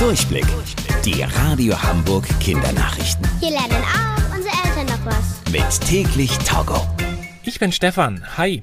Durchblick. Die Radio Hamburg Kindernachrichten. Hier lernen auch unsere Eltern noch was. Mit täglich Togo. Ich bin Stefan. Hi.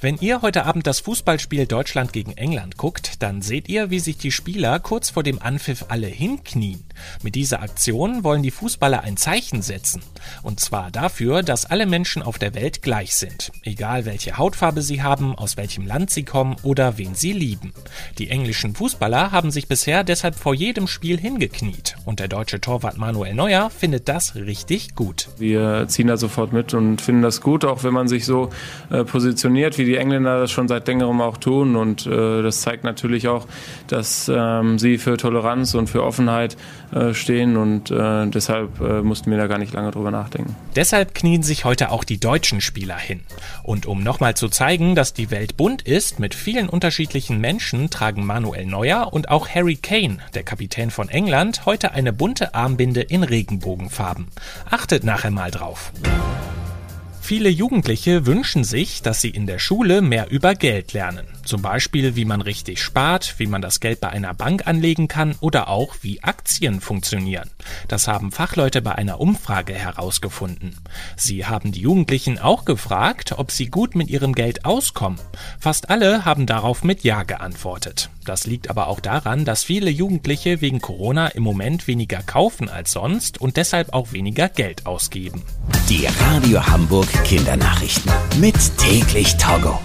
Wenn ihr heute Abend das Fußballspiel Deutschland gegen England guckt, dann seht ihr, wie sich die Spieler kurz vor dem Anpfiff alle hinknien. Mit dieser Aktion wollen die Fußballer ein Zeichen setzen. Und zwar dafür, dass alle Menschen auf der Welt gleich sind. Egal welche Hautfarbe sie haben, aus welchem Land sie kommen oder wen sie lieben. Die englischen Fußballer haben sich bisher deshalb vor jedem Spiel hingekniet. Und der deutsche Torwart Manuel Neuer findet das richtig gut. Wir ziehen da sofort mit und finden das gut, auch wenn man sich so äh, positioniert, wie die die Engländer das schon seit längerem auch tun. Und äh, das zeigt natürlich auch, dass ähm, sie für Toleranz und für Offenheit äh, stehen. Und äh, deshalb äh, mussten wir da gar nicht lange drüber nachdenken. Deshalb knien sich heute auch die deutschen Spieler hin. Und um nochmal zu zeigen, dass die Welt bunt ist, mit vielen unterschiedlichen Menschen, tragen Manuel Neuer und auch Harry Kane, der Kapitän von England, heute eine bunte Armbinde in Regenbogenfarben. Achtet nachher mal drauf. Viele Jugendliche wünschen sich, dass sie in der Schule mehr über Geld lernen. Zum Beispiel, wie man richtig spart, wie man das Geld bei einer Bank anlegen kann oder auch, wie Aktien funktionieren. Das haben Fachleute bei einer Umfrage herausgefunden. Sie haben die Jugendlichen auch gefragt, ob sie gut mit ihrem Geld auskommen. Fast alle haben darauf mit Ja geantwortet. Das liegt aber auch daran, dass viele Jugendliche wegen Corona im Moment weniger kaufen als sonst und deshalb auch weniger Geld ausgeben. Die Radio Hamburg Kindernachrichten mit täglich Togo.